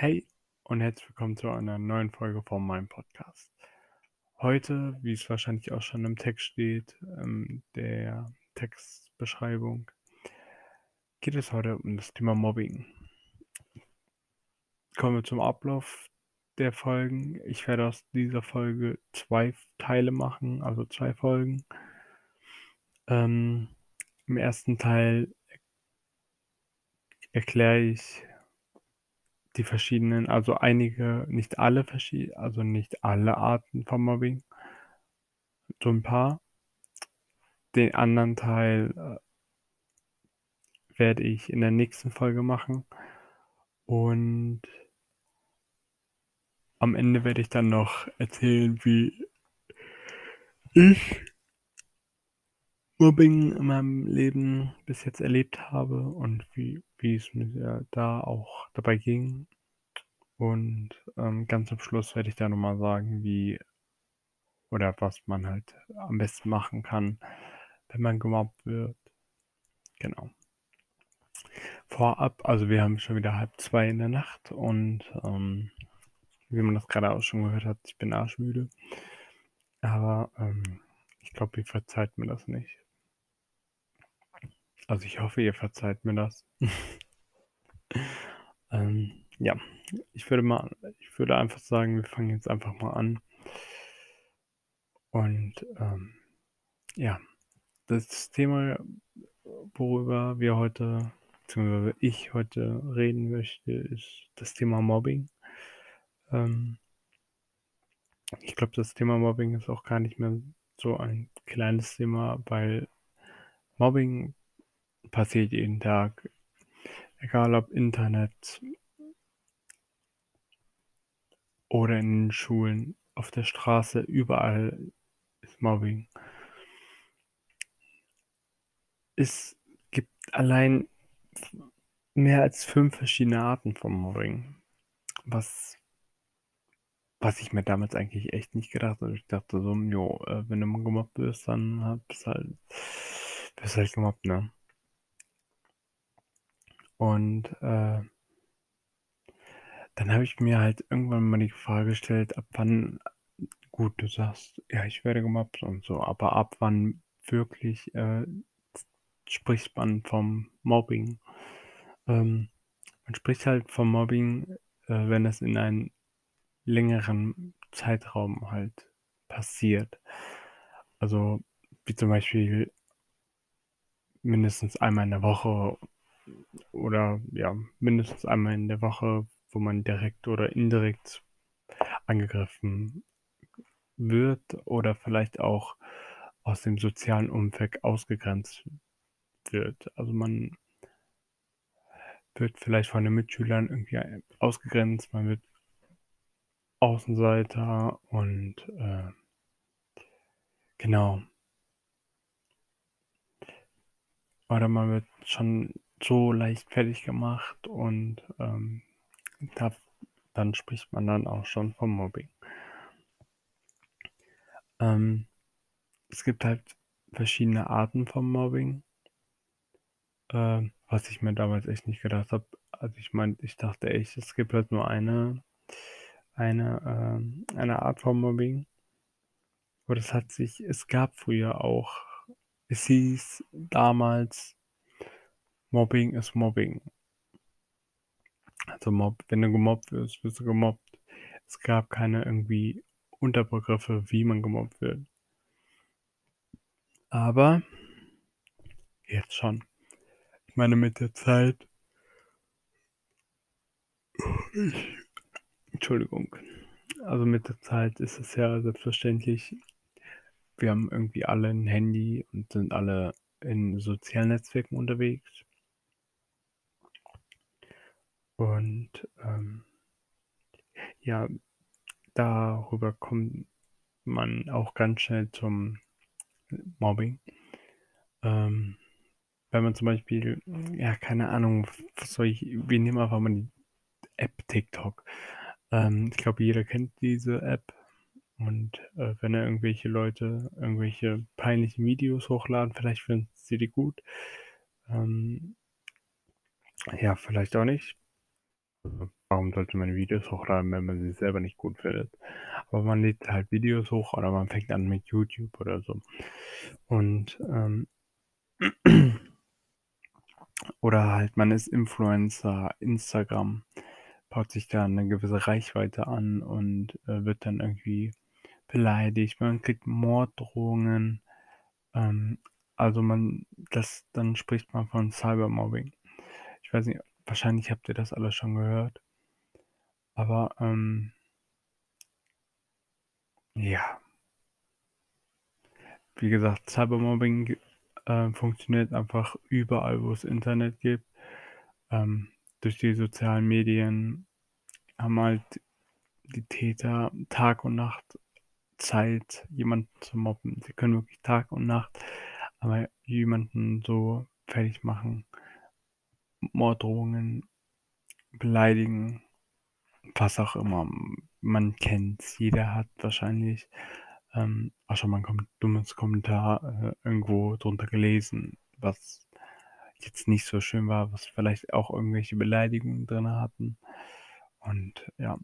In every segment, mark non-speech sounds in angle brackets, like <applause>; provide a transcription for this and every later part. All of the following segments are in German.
Hey und herzlich willkommen zu einer neuen Folge von meinem Podcast. Heute, wie es wahrscheinlich auch schon im Text steht, ähm, der Textbeschreibung, geht es heute um das Thema Mobbing. Kommen wir zum Ablauf der Folgen. Ich werde aus dieser Folge zwei Teile machen, also zwei Folgen. Ähm, Im ersten Teil erkläre ich die verschiedenen, also einige, nicht alle verschiedene, also nicht alle Arten von Mobbing, so ein paar. Den anderen Teil äh, werde ich in der nächsten Folge machen und am Ende werde ich dann noch erzählen, wie ich Mobbing in meinem Leben bis jetzt erlebt habe und wie, wie es mir da auch dabei ging. Und ähm, ganz am Schluss werde ich da nochmal sagen, wie oder was man halt am besten machen kann, wenn man gemobbt wird. Genau. Vorab, also wir haben schon wieder halb zwei in der Nacht und ähm, wie man das gerade auch schon gehört hat, ich bin arschmüde. Aber ähm, ich glaube, ihr verzeiht mir das nicht. Also ich hoffe, ihr verzeiht mir das. <laughs> ähm, ja, ich würde mal, ich würde einfach sagen, wir fangen jetzt einfach mal an. Und ähm, ja, das Thema, worüber wir heute, beziehungsweise ich heute reden möchte, ist das Thema Mobbing. Ähm, ich glaube, das Thema Mobbing ist auch gar nicht mehr so ein kleines Thema, weil Mobbing passiert jeden Tag. Egal ob Internet oder in den Schulen, auf der Straße, überall ist Mobbing. Es gibt allein mehr als fünf verschiedene Arten von Mobbing. Was, was ich mir damals eigentlich echt nicht gedacht habe. Ich dachte so, jo, äh, wenn du mal gemobbt wirst, dann bist du halt, bist halt gemobbt, ne? Und äh, dann habe ich mir halt irgendwann mal die Frage gestellt, ab wann, gut, du sagst, ja, ich werde gemobbt und so, aber ab wann wirklich äh, spricht man vom Mobbing? Ähm, man spricht halt vom Mobbing, äh, wenn es in einem längeren Zeitraum halt passiert. Also wie zum Beispiel mindestens einmal in der Woche oder ja, mindestens einmal in der Woche, wo man direkt oder indirekt angegriffen wird oder vielleicht auch aus dem sozialen Umfeld ausgegrenzt wird. Also man wird vielleicht von den Mitschülern irgendwie ausgegrenzt, man wird Außenseiter und äh, genau. Oder man wird schon so leicht fertig gemacht und ähm, da, dann spricht man dann auch schon vom Mobbing. Ähm, es gibt halt verschiedene Arten vom Mobbing, äh, was ich mir damals echt nicht gedacht habe. Also ich meine, ich dachte echt, es gibt halt nur eine, eine, äh, eine Art von Mobbing. Aber das hat sich, es gab früher auch, es hieß damals, Mobbing ist Mobbing. Also Mob, wenn du gemobbt wirst, wirst du gemobbt. Es gab keine irgendwie Unterbegriffe, wie man gemobbt wird. Aber jetzt schon. Ich meine, mit der Zeit. Entschuldigung. Also mit der Zeit ist es ja selbstverständlich. Wir haben irgendwie alle ein Handy und sind alle in sozialen Netzwerken unterwegs. Und ähm, ja, darüber kommt man auch ganz schnell zum Mobbing. Ähm, wenn man zum Beispiel, ja, keine Ahnung, soll ich, wir nehmen einfach mal die App TikTok. Ähm, ich glaube, jeder kennt diese App. Und äh, wenn da irgendwelche Leute irgendwelche peinlichen Videos hochladen, vielleicht finden sie die gut. Ähm, ja, vielleicht auch nicht. Warum warum sollte man Videos hochladen, wenn man sie selber nicht gut findet? Aber man lädt halt Videos hoch oder man fängt an mit YouTube oder so. Und ähm, <clears throat> oder halt man ist Influencer, Instagram, baut sich da eine gewisse Reichweite an und äh, wird dann irgendwie beleidigt, man kriegt Morddrohungen. Ähm, also man, das, dann spricht man von Cybermobbing. Ich weiß nicht, wahrscheinlich habt ihr das alles schon gehört. Aber ähm, ja. Wie gesagt, Cybermobbing äh, funktioniert einfach überall, wo es Internet gibt. Ähm, durch die sozialen Medien haben halt die Täter Tag und Nacht Zeit, jemanden zu mobben. Sie können wirklich Tag und Nacht aber jemanden so fertig machen, Morddrohungen, beleidigen, was auch immer. Man kennt's, jeder hat wahrscheinlich ähm, auch schon mal ein dummes Kommentar äh, irgendwo drunter gelesen, was jetzt nicht so schön war, was vielleicht auch irgendwelche Beleidigungen drin hatten. Und ja,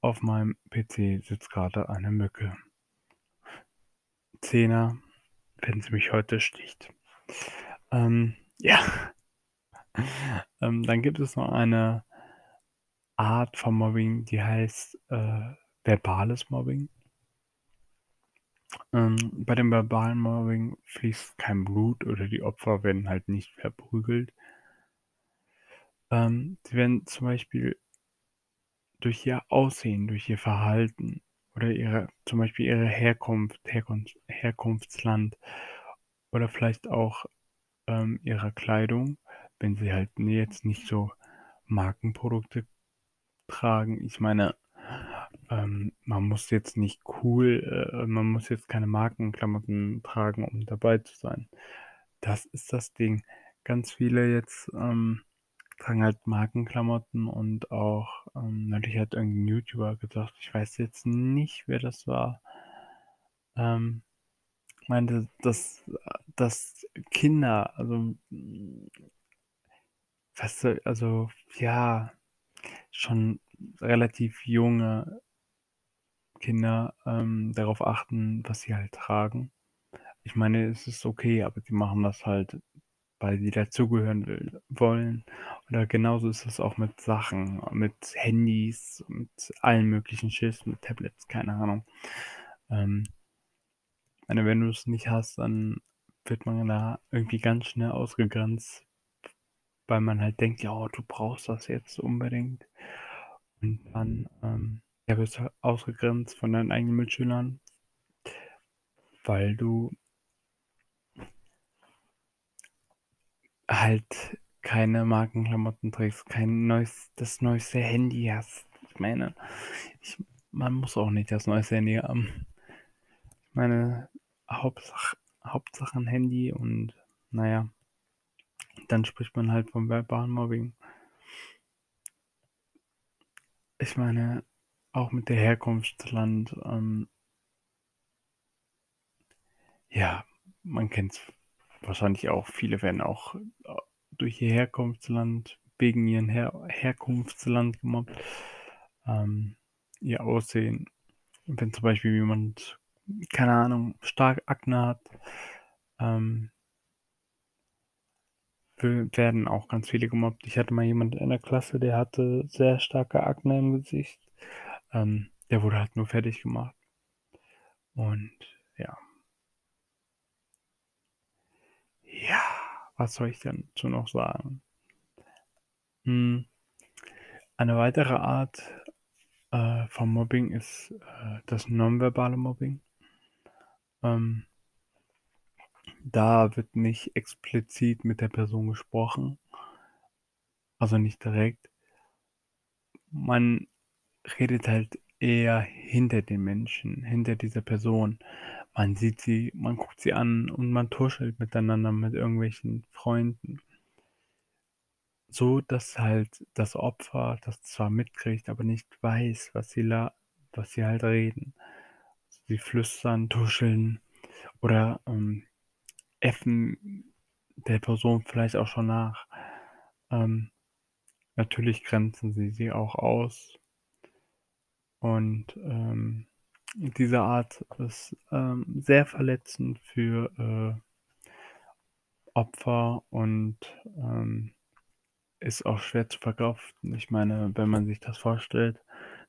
auf meinem PC sitzt gerade eine Mücke. Zehner, wenn sie mich heute sticht. Ähm, ja. <laughs> ähm, dann gibt es noch eine Art von Mobbing, die heißt äh, verbales Mobbing. Ähm, bei dem verbalen Mobbing fließt kein Blut oder die Opfer werden halt nicht verprügelt. Ähm, sie werden zum Beispiel durch ihr Aussehen, durch ihr Verhalten oder ihre, zum Beispiel ihre Herkunft, Herkunft Herkunftsland oder vielleicht auch ähm, ihrer Kleidung, wenn sie halt jetzt nicht so Markenprodukte tragen. Ich meine, ähm, man muss jetzt nicht cool, äh, man muss jetzt keine Markenklamotten tragen, um dabei zu sein. Das ist das Ding. Ganz viele jetzt ähm, tragen halt Markenklamotten und auch, ähm, neulich hat irgendein YouTuber gesagt, ich weiß jetzt nicht, wer das war, ähm, meinte, dass, dass Kinder, also, was, also, ja, schon relativ junge Kinder ähm, darauf achten, was sie halt tragen. Ich meine, es ist okay, aber die machen das halt weil sie dazugehören will, wollen. Oder genauso ist es auch mit Sachen, mit Handys, mit allen möglichen Schiffs, mit Tablets, keine Ahnung. Ähm, meine, wenn du es nicht hast, dann wird man da irgendwie ganz schnell ausgegrenzt, weil man halt denkt, ja, du brauchst das jetzt unbedingt. Und dann ähm, ja, wirst du ausgegrenzt von deinen eigenen Mitschülern, weil du halt keine Markenklamotten trägst, kein neues, das neueste Handy hast. Ich meine, ich, man muss auch nicht das neueste Handy haben. Ich meine, Hauptsache, Hauptsache ein Handy und naja, dann spricht man halt vom verbalen Mobbing. Ich meine, auch mit der Herkunftsland, ähm, ja, man kennt es wahrscheinlich auch, viele werden auch äh, durch ihr Herkunftsland, wegen ihren Her Herkunftsland gemobbt, ähm, ihr Aussehen. Wenn zum Beispiel jemand, keine Ahnung, stark Akne hat, ähm, werden auch ganz viele gemobbt. Ich hatte mal jemanden in der Klasse, der hatte sehr starke Akne im Gesicht. Ähm, der wurde halt nur fertig gemacht. Und ja. Ja, was soll ich denn dazu noch sagen? Hm. Eine weitere Art äh, von Mobbing ist äh, das nonverbale Mobbing. Ähm, da wird nicht explizit mit der Person gesprochen, also nicht direkt. Man redet halt eher hinter den Menschen, hinter dieser Person. Man sieht sie, man guckt sie an und man tuschelt miteinander mit irgendwelchen Freunden. So, dass halt das Opfer das zwar mitkriegt, aber nicht weiß, was sie, la was sie halt reden. Sie flüstern, tuscheln oder ähm, äffen der Person vielleicht auch schon nach. Ähm, Natürlich grenzen sie sie auch aus. Und, ähm, diese Art ist, ähm, sehr verletzend für, äh Opfer und, ähm, ist auch schwer zu verkraften. Ich meine, wenn man sich das vorstellt,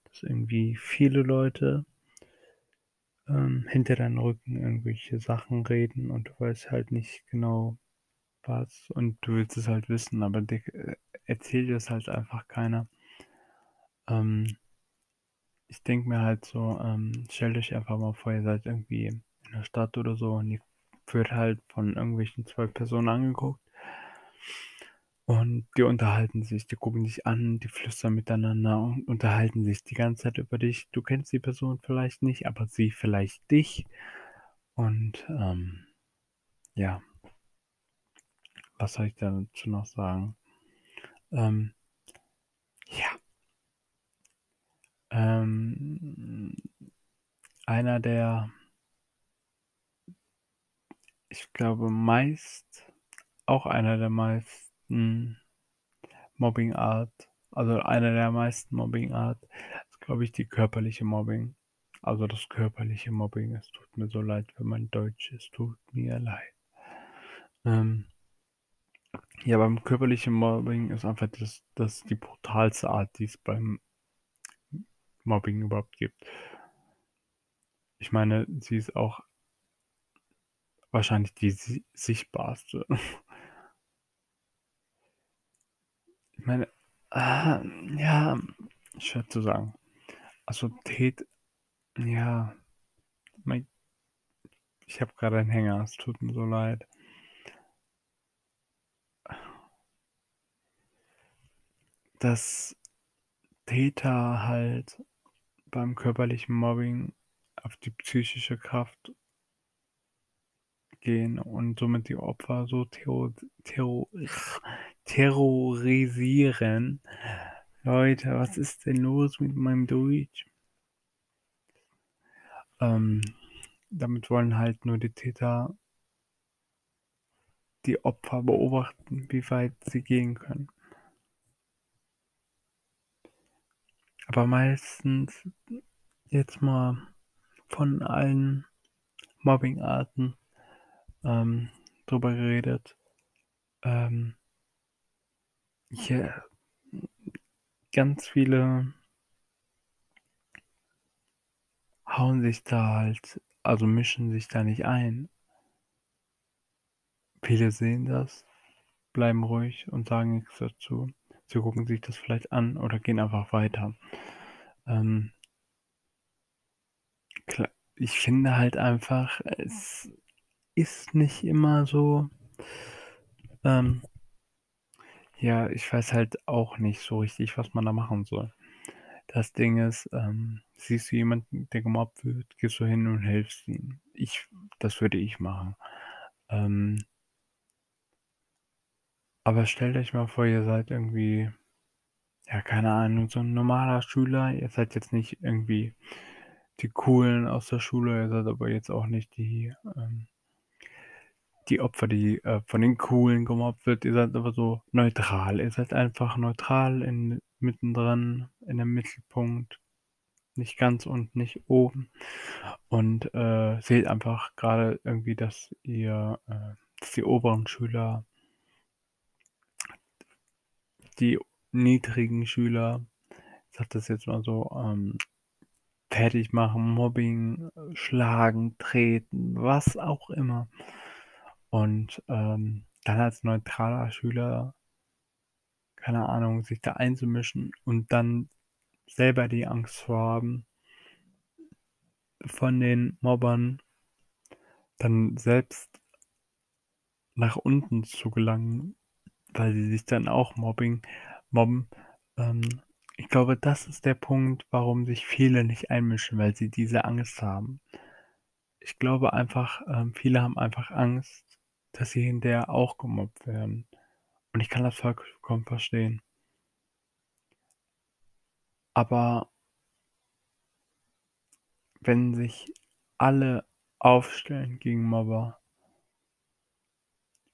dass irgendwie viele Leute ähm, hinter deinem Rücken irgendwelche Sachen reden und du weißt halt nicht genau was und du willst es halt wissen, aber dir, äh, erzählt dir's halt einfach keiner. Ähm ich denke mir halt so, ähm, stellt euch einfach mal vor, ihr seid irgendwie in der Stadt oder so und ihr wird halt von irgendwelchen 2 Personen angeguckt. Und die unterhalten sich, die gucken dich an, die flüstern miteinander und unterhalten sich die ganze Zeit über dich. Du kennst die Person vielleicht nicht, aber sie vielleicht dich. Und, ähm, ja. Was soll ich dazu noch sagen? Ähm ja. Ähm, einer der ich glaube, meist auch einer der Mobbing-Art also einer der meisten Mobbing-Art ist, glaube ich, die körperliche Mobbing. Also das körperliche Mobbing. Es tut mir so leid für mein Deutsch, es tut mir leid. Ähm ja, beim körperlichen Mobbing ist einfach das das die brutalste Art, die es beim Mobbing überhaupt gibt. Ich meine, sie ist auch wahrscheinlich die si sichtbarste. <laughs> Ich meine, ah, ja, schwer zu sagen. Also Tät ja, mei ich habe grade einen Hänger, es tut mir so leid. Dass Täter halt beim körperlichen Mobbing auf die psychische Kraft gehen und somit die Opfer so terro terro terrorisieren. Leute, was ist denn los mit meinem Deutsch? Ähm, damit wollen halt nur die Täter die Opfer beobachten, wie weit sie gehen können. Aber meistens jetzt mal von allen Mobbing-Arten, ähm, drüber geredet. Ähm ja, ganz viele hauen sich da halt also mischen sich da nicht ein. Viele sehen das, bleiben ruhig und sagen nix dazu. Sie gucken sich das vielleicht an oder gehen einfach weiter. Ähm ich finde halt einfach, es ist nicht immer so ähm ja, ich weiß halt auch nicht so richtig, was man da machen soll. Das Ding ist, ähm, siehst du jemanden, der gemobbt wird, gehst du hin und hilfst ihm. Ich das würde ich machen. Ähm aber stellt euch mal vor, ihr seid irgendwie ja, keine Ahnung, so 'n normaler Schüler. Ihr seid jetzt nicht irgendwie die Coolen aus der Schule, ihr seid aber jetzt auch nicht die, ähm die Opfer, die, äh, von den Coolen gemobbt wird. Ihr seid aber so neutral. Ihr seid einfach neutral in mittendrin, in dem Mittelpunkt, nicht ganz unten, nicht oben und, äh, seht einfach grade irgendwie, dass ihr, äh dass die oberen Schüler die niedrigen Schüler, ich sage das jetzt mal so, ähm, fertigmachen, Mobbing, schlagen, treten, was auch immer. Und, ähm, dann als neutraler Schüler keine Ahnung, sich da einzumischen und dann selber die Angst zu haben von den Mobbern dann selbst nach unten zu gelangen, weil sie sich dann auch Mobbing mobben. Ähm, ich glaube, das ist der Punkt, warum sich viele nicht einmischen, weil sie diese Angst haben. Ich glaube einfach, ähm, viele haben einfach Angst, dass sie hinterher auch gemobbt werden. Und ich kann das vollkommen verstehen. Aber wenn sich alle aufstellen gegen Mobber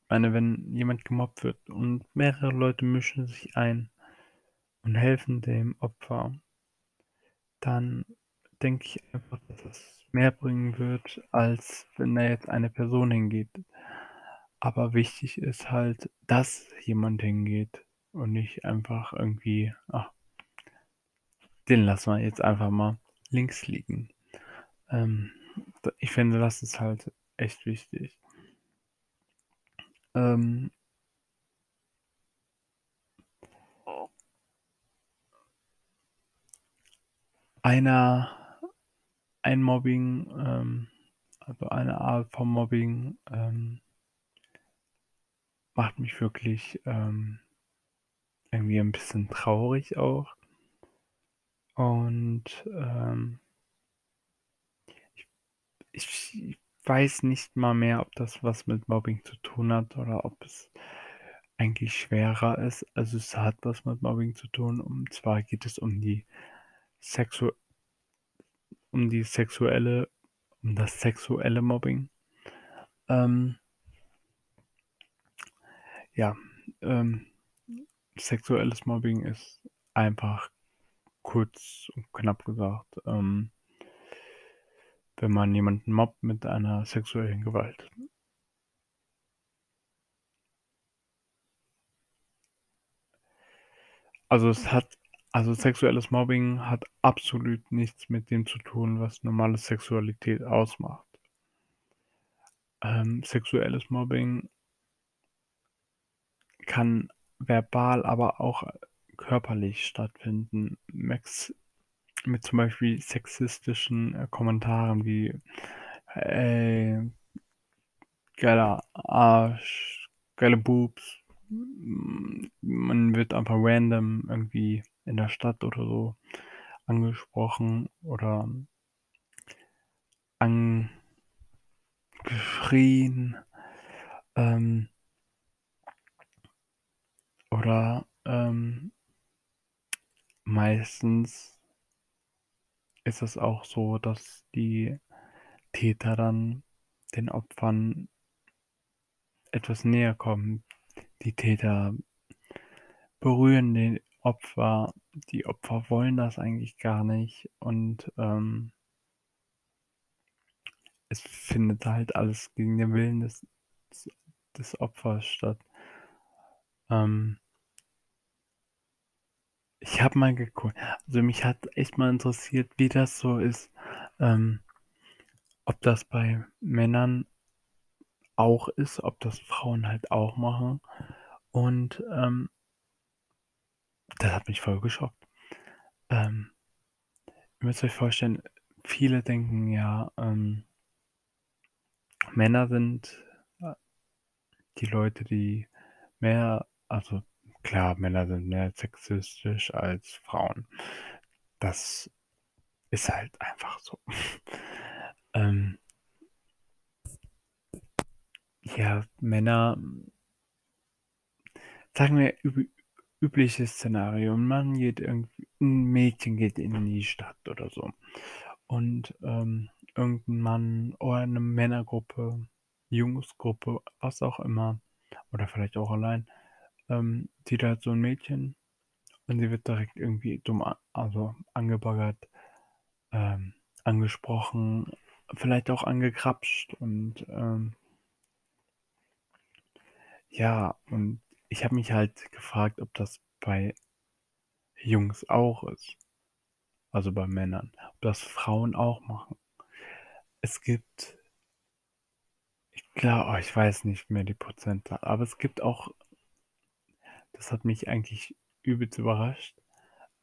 meine, wenn jemand gemobbt wird und mehrere Leute mischen sich ein und helfen dem Opfer, dann denke ich einfach, dass es mehr bringen wird, als wenn da jetzt eine Person hingeht. Aber wichtig ist halt, dass jemand hingeht und nicht einfach irgendwie, ach, den lassen wir jetzt einfach mal links liegen. Ähm, ich finde, das ist halt echt wichtig. Ähm, einer ein Mobbing, ähm, also eine Art von Mobbing, ähm, macht mich wirklich ähm, irgendwie ein bisschen traurig auch. Und ähm, ich, ich weiß nicht mal mehr, ob das was mit Mobbing zu tun hat oder ob es eigentlich schwerer ist. Also es hat was mit Mobbing zu tun. Und zwar geht es um die Sexu um die sexuelle, um das sexuelle Mobbing. Ähm, ja, ähm, sexuelles Mobbing ist einfach kurz und knapp gesagt, ähm, wenn man jemanden mobbt mit einer sexuellen Gewalt. Also es hat, also sexuelles Mobbing hat absolut nichts mit dem zu tun, was normale Sexualität ausmacht. Ähm, sexuelles Mobbing kann verbal, aber auch körperlich stattfinden. Max mit zum Beispiel sexistischen äh, Kommentaren wie äh, geiler Arsch, geile Boobs. Man wird einfach random irgendwie in der Stadt oder so angesprochen oder angeschrien. Ähm, oder ähm, meistens ist es auch so, dass die Täter dann den Opfern etwas näher kommen. Die Täter berühren den Opfer, die Opfer wollen das eigentlich gar nicht und ähm, es findet halt alles gegen den Willen des, des Opfers statt. Ähm, ich habe mal geguckt, also mich hat echt mal interessiert, wie das so ist, ähm, ob das bei Männern auch ist, ob das Frauen halt auch machen. Und ähm, das hat mich voll geschockt. Ähm, ihr müsst euch vorstellen, viele denken ja, ähm, Männer sind äh, die Leute, die mehr, also klar, Männer sind mehr sexistisch als Frauen. Das ist halt einfach so. <laughs> ähm, ja, Männer, sagen wir, üb übliches Szenario. Ein Mann geht irgendwie, ein Mädchen geht in die Stadt oder so. Und ähm, irgendein Mann oder eine Männergruppe, Jungsgruppe, was auch immer, oder vielleicht auch allein, ähm, sieht halt so ein Mädchen und sie wird direkt irgendwie dumm, also angebaggert, ähm, angesprochen, vielleicht auch angekrapscht und ähm, ja, und ich habe mich halt gefragt, ob das bei Jungs auch ist. Also bei Männern. Ob das Frauen auch machen. Es gibt, ich glaube, oh, ich weiß nicht mehr die Prozentzahl, aber es gibt auch das hat mich eigentlich übelst überrascht.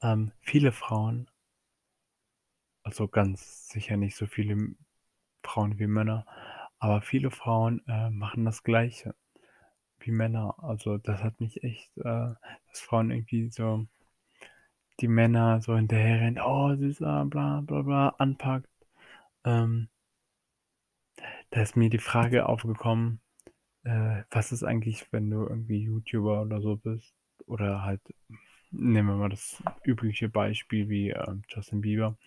Ähm, viele Frauen, also ganz sicher nicht so viele Frauen wie Männer, aber viele Frauen äh, machen das Gleiche wie Männer. Also das hat mich echt, äh, dass Frauen irgendwie so die Männer so hinterherrennen, oh süßer, bla bla bla, anpackt. Ähm, da ist mir die Frage aufgekommen, äh, was ist eigentlich, wenn du irgendwie YouTuber oder so bist? Oder halt, nehmen wir mal das übliche Beispiel wie äh, Justin Bieber.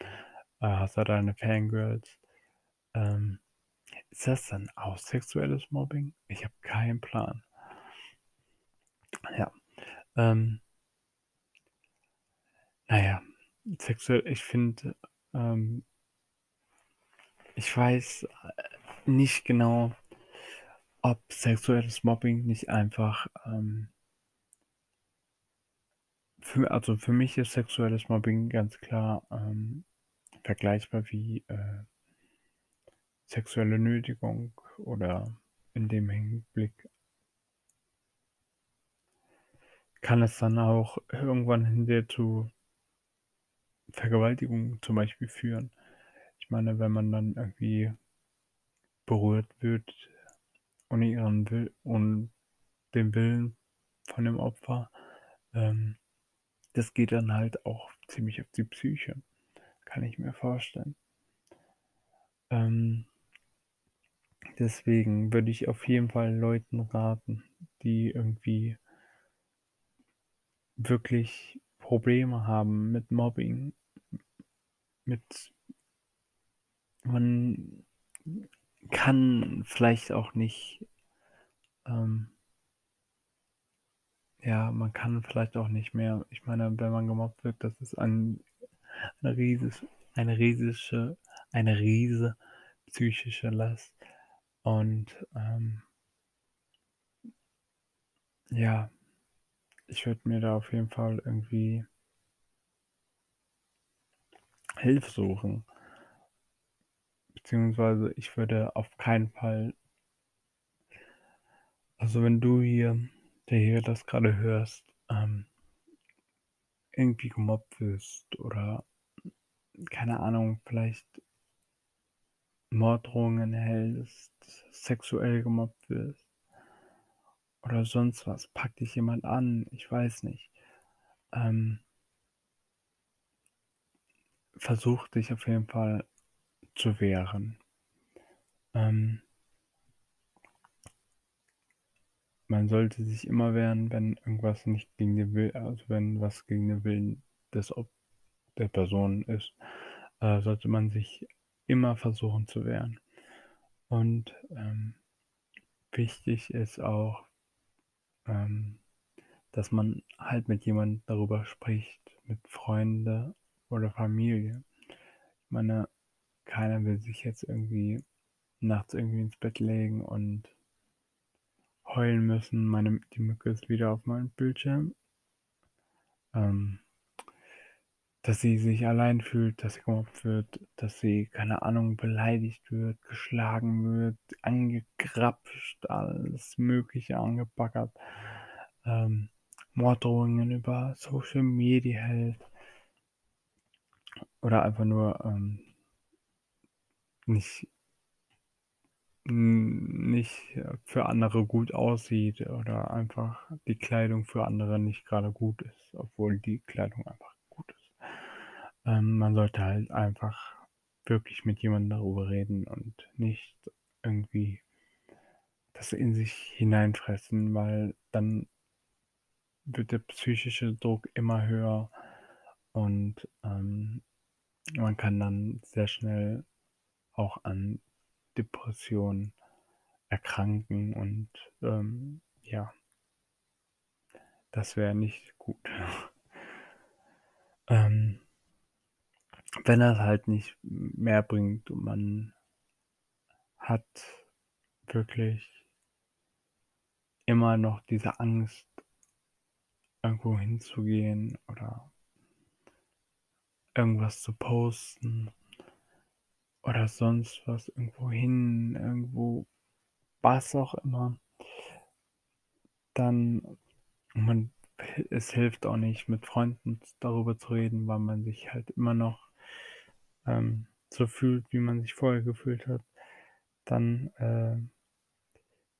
Äh, hast du deine Fangirls? Ähm, ist das dann auch sexuelles Mobbing? Ich habe keinen Plan. Ja. Ähm, Na ja, sexuell ich finde, ähm ich weiß, äh, nicht genau, ob sexuelles Mobbing nicht einfach, ähm für also, für mich ist sexuelles Mobbing ganz klar, ähm, vergleichbar wie, äh sexuelle Nötigung oder in dem Hinblick kann es dann auch irgendwann hinterher zu Vergewaltigung zum Beispiel führen. Ich meine, wenn man dann irgendwie berührt wird ohne ihren Will und den Willen von dem Opfer, ähm, das geht dann halt auch ziemlich auf die Psyche, kann ich mir vorstellen. Ähm deswegen würde ich auf jeden Fall Leuten raten, die irgendwie wirklich Probleme haben mit Mobbing mit man kann vielleicht auch nicht ähm ja, man kann vielleicht auch nicht mehr ich meine, wenn man gemobbt wird, das ist ein eine rieses eine riesische eine riese psychische Last und, ähm ja, ich würde mir da auf jeden Fall irgendwie Hilfe suchen. Beziehungsweise ich würde auf keinen Fall also, wenn du hier der hier das grade hörst, ähm irgendwie gemobbt wirst oder, keine Ahnung, vielleicht Morddrohungen erhältst, sexuell gemobbt wirst oder sonst was, packt dich jemand an, ich weiß nicht. Ähm versuch dich auf jeden Fall zu wehren. Ähm man sollte sich immer wehren, wenn irgendwas nicht gegen den Will also, wenn was gegen den Willen des Op der Person ist, äh, sollte man sich immer versuchen zu wehren. Und, ähm, wichtig ist auch, ähm, dass man halt mit jemand darüber spricht, mit Freunde oder Familie. Ich meine, keiner will sich jetzt irgendwie nachts irgendwie ins Bett legen und heulen müssen. Meine die Mücke ist wieder auf meinem Bildschirm. Ähm dass sie sich allein fühlt, dass sie gemobbt wird, dass sie, keine Ahnung, beleidigt wird, geschlagen wird, angegrapscht, alles Mögliche angebaggert, ähm, Morddrohungen über Social Media hält. Oder einfach nur, ähm nicht nicht für andere gut aussieht oder einfach die Kleidung für andere nicht grade gut ist, obwohl die Kleidung einfach gut ist. Ähm, man sollte halt einfach wirklich mit jemandem darüber reden und nicht irgendwie das in sich hineinfressen, weil dann wird der psychische Druck immer höher und, ähm, man kann dann sehr schnell auch an Depressionen erkranken und, ähm, ja. Das wäre nicht gut. <laughs> Ähm wenn er's halt nicht mehr bringt und man hat wirklich immer noch diese Angst irgendwo hinzugehen oder irgendwas zu posten oder sonst was, irgendwohin, irgendwo was auch immer dann man es hilft auch nicht, mit Freunden darüber zu reden, weil man sich halt immer noch, ähm, so fühlt, wie man sich vorher gefühlt hat. Dann, äh,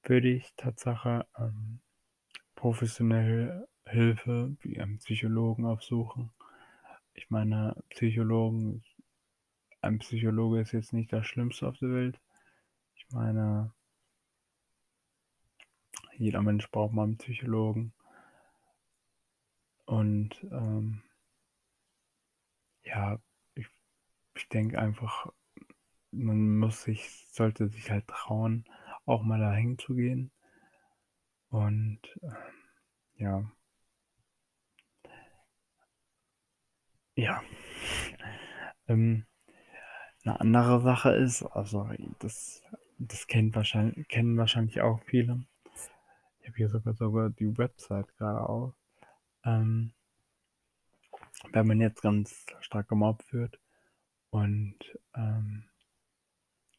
würde ich Tatsache, ähm, professionelle Hilfe wie einen Psychologen aufsuchen. Ich meine, Psychologen ein Psychologe ist jetzt nicht das Schlimmste auf der Welt. Ich meine jeder Mensch braucht mal 'n Psychologen. Und, ähm ja, ich ich denke einfach, man muss sich sollte sich halt trauen, auch mal da hinzugehen. Und, ähm, ja. ja. <laughs> Ähm, 'ne andere Sache ist, also das das kennt wahrscheinlich kennen wahrscheinlich auch viele. Ich habe hier sogar sogar die Website grade auf. Ähm wenn man jetzt ganz stark gemobbt wird und, ähm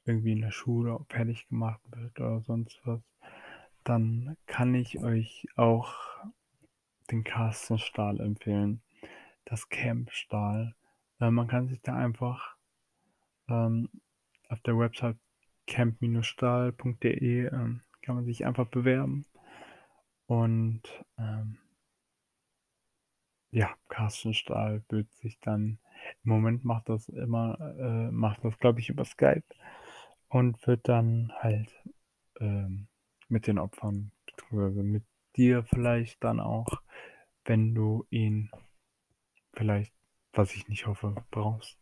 irgendwie in der Schule fertig gemacht wird oder sonst was, dann kann ich euch auch den Carsten Stahl empfehlen, das Camp Stahl. Äh, man kann sich da einfach, ähm, auf der Website camp-stahl.de, ähm, kann man sich einfach bewerben. Und, ähm ja, Carsten Stahl wird sich dann im Moment macht das immer äh, macht das, glaube ich, über Skype und wird dann halt, ähm, mit den Opfern mit dir vielleicht dann auch, wenn du ihn vielleicht, was ich nicht hoffe, brauchst,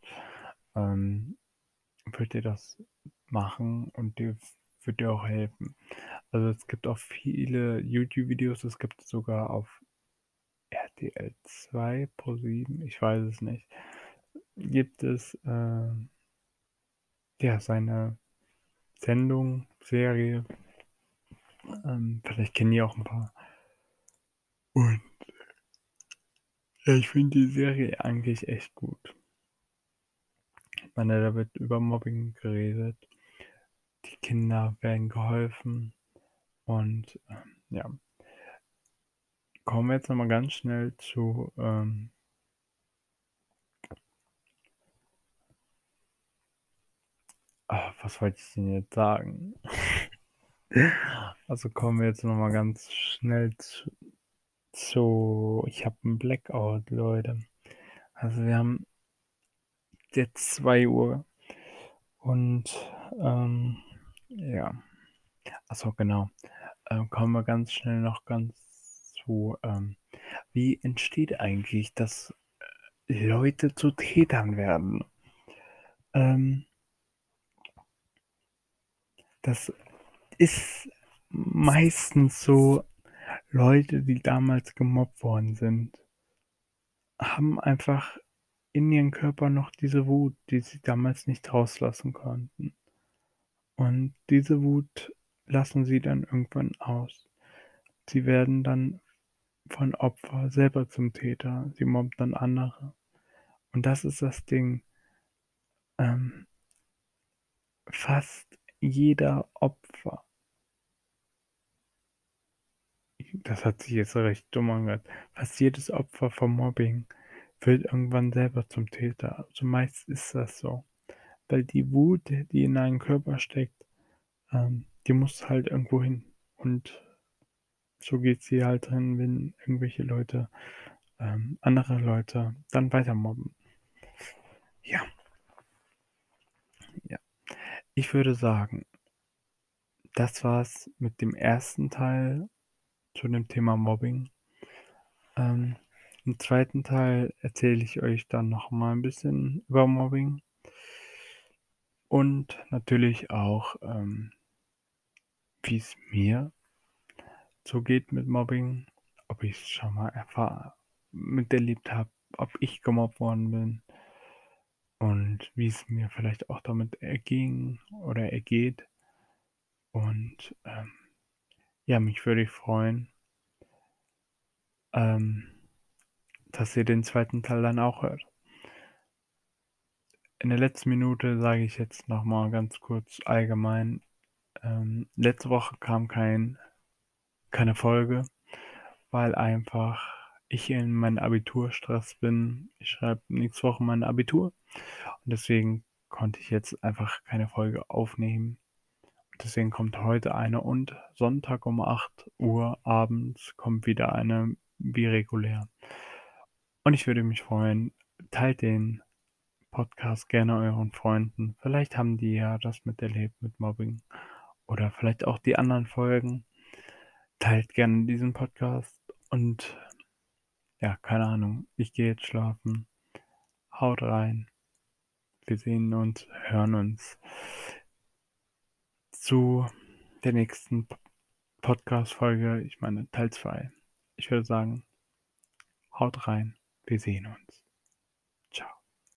ähm, wird dir das machen und dir wird dir auch helfen. Also, es gibt auch viele YouTube-Videos, es gibt sogar auf RTL 2, ProSieben, ich weiß es nicht, gibt es, ähm ja, seine Sendung, Serie. Ähm, vielleicht kennen die auch 'n paar. Und ja, ich finde die Serie eigentlich echt gut. Meine, da wird über Mobbing geredet. Die Kinder werden geholfen und, ähm, ja. Kommen wir jetzt noch mal ganz schnell zu, ähm Ah, was wollte ich denn jetzt sagen? <laughs> Also, kommen wir jetzt noch mal ganz schnell zu zu ich habe 'n Blackout, Leute. Also, wir haben jetzt 2:00 und, ähm, ja. Ach so, genau. Ähm, kommen wir ganz schnell noch ganz zu, ähm, wie entsteht eigentlich, dass, äh, Leute zu Tätern werden? Ähm das ist meistens so Leute, die damals gemobbt worden sind haben einfach in ihren Körpern noch diese Wut, die sie damals nicht rauslassen konnten. Und diese Wut lassen sie dann irgendwann aus. Sie werden dann von Opfer selber zum Täter. Sie mobben dann andere. Und das ist das Ding. Ähm fast jeder Opfer das hat sich jetzt recht dumm angehört. Fast jedes Opfer vom Mobbing wird irgendwann selber zum Täter. Also, meist ist das so, weil die Wut, die in deinem Körper steckt, ähm, die muss halt irgendwo hin. Und so geht sie halt drin, wenn irgendwelche Leute, ähm, andere Leute dann weiter mobben. Ja. Ja. Ich würde sagen das war's mit dem ersten Teil zu dem Thema Mobbing. Ähm, im zweiten Teil erzähle ich euch dann noch mal 'n bisschen über Mobbing. Und natürlich auch, ähm wie's mir so geht mit Mobbing, ob ich's schon mal erfahr miterlebt habe, ob ich gemobbt worden bin und wie's mir vielleicht auch damit erging oder ergeht. Und, ähm, ja, mich würde ich freuen ähm, dass ihr den zweiten Teil dann auch hört. In der letzten Minute sage ich jetzt noch mal ganz kurz allgemein, ähm, letzte Woche kam kein keine Folge, weil einfach ich in meinem Abiturstress bin. Ich schreibe nächste Woche mein Abitur und deswegen konnte ich jetzt einfach keine Folge aufnehmen. Deswegen kommt heute eine und Sonntag um 8:00 abends kommt wieder eine wie regulär. Und ich würde mich freuen, teilt den Podcast gerne euren Freunden. Vielleicht haben die ja das miterlebt mit Mobbing oder vielleicht auch die anderen Folgen. Teilt gerne diesen Podcast und ja, keine Ahnung, ich gehe jetzt schlafen. Haut rein. Wir sehen uns, hören uns zu der nächsten Podcast-Folge, ich meine Teil 2. Ich würde sagen, haut rein, wir sehen uns.